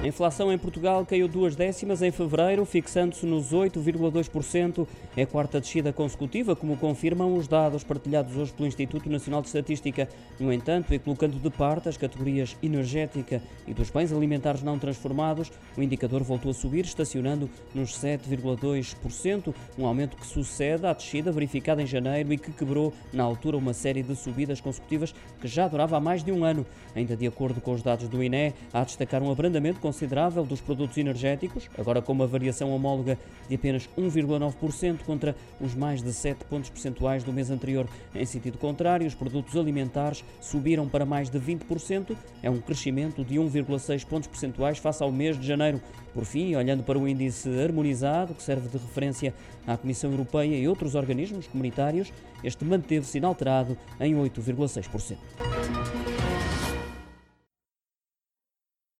A inflação em Portugal caiu duas décimas em fevereiro, fixando-se nos 8,2%. É a quarta descida consecutiva, como confirmam os dados partilhados hoje pelo Instituto Nacional de Estatística. No entanto, e colocando de parte as categorias energética e dos bens alimentares não transformados, o indicador voltou a subir, estacionando nos 7,2%, um aumento que sucede à descida verificada em janeiro e que quebrou, na altura, uma série de subidas consecutivas que já durava há mais de um ano. Ainda de acordo com os dados do INE, há a destacar um abrandamento considerável dos produtos energéticos, agora com uma variação homóloga de apenas 1,9% contra os mais de 7 pontos percentuais do mês anterior. Em sentido contrário, os produtos alimentares subiram para mais de 20%, é um crescimento de 1,6 pontos percentuais face ao mês de janeiro. Por fim, olhando para o índice harmonizado, que serve de referência à Comissão Europeia e outros organismos comunitários, este manteve-se inalterado em 8,6%.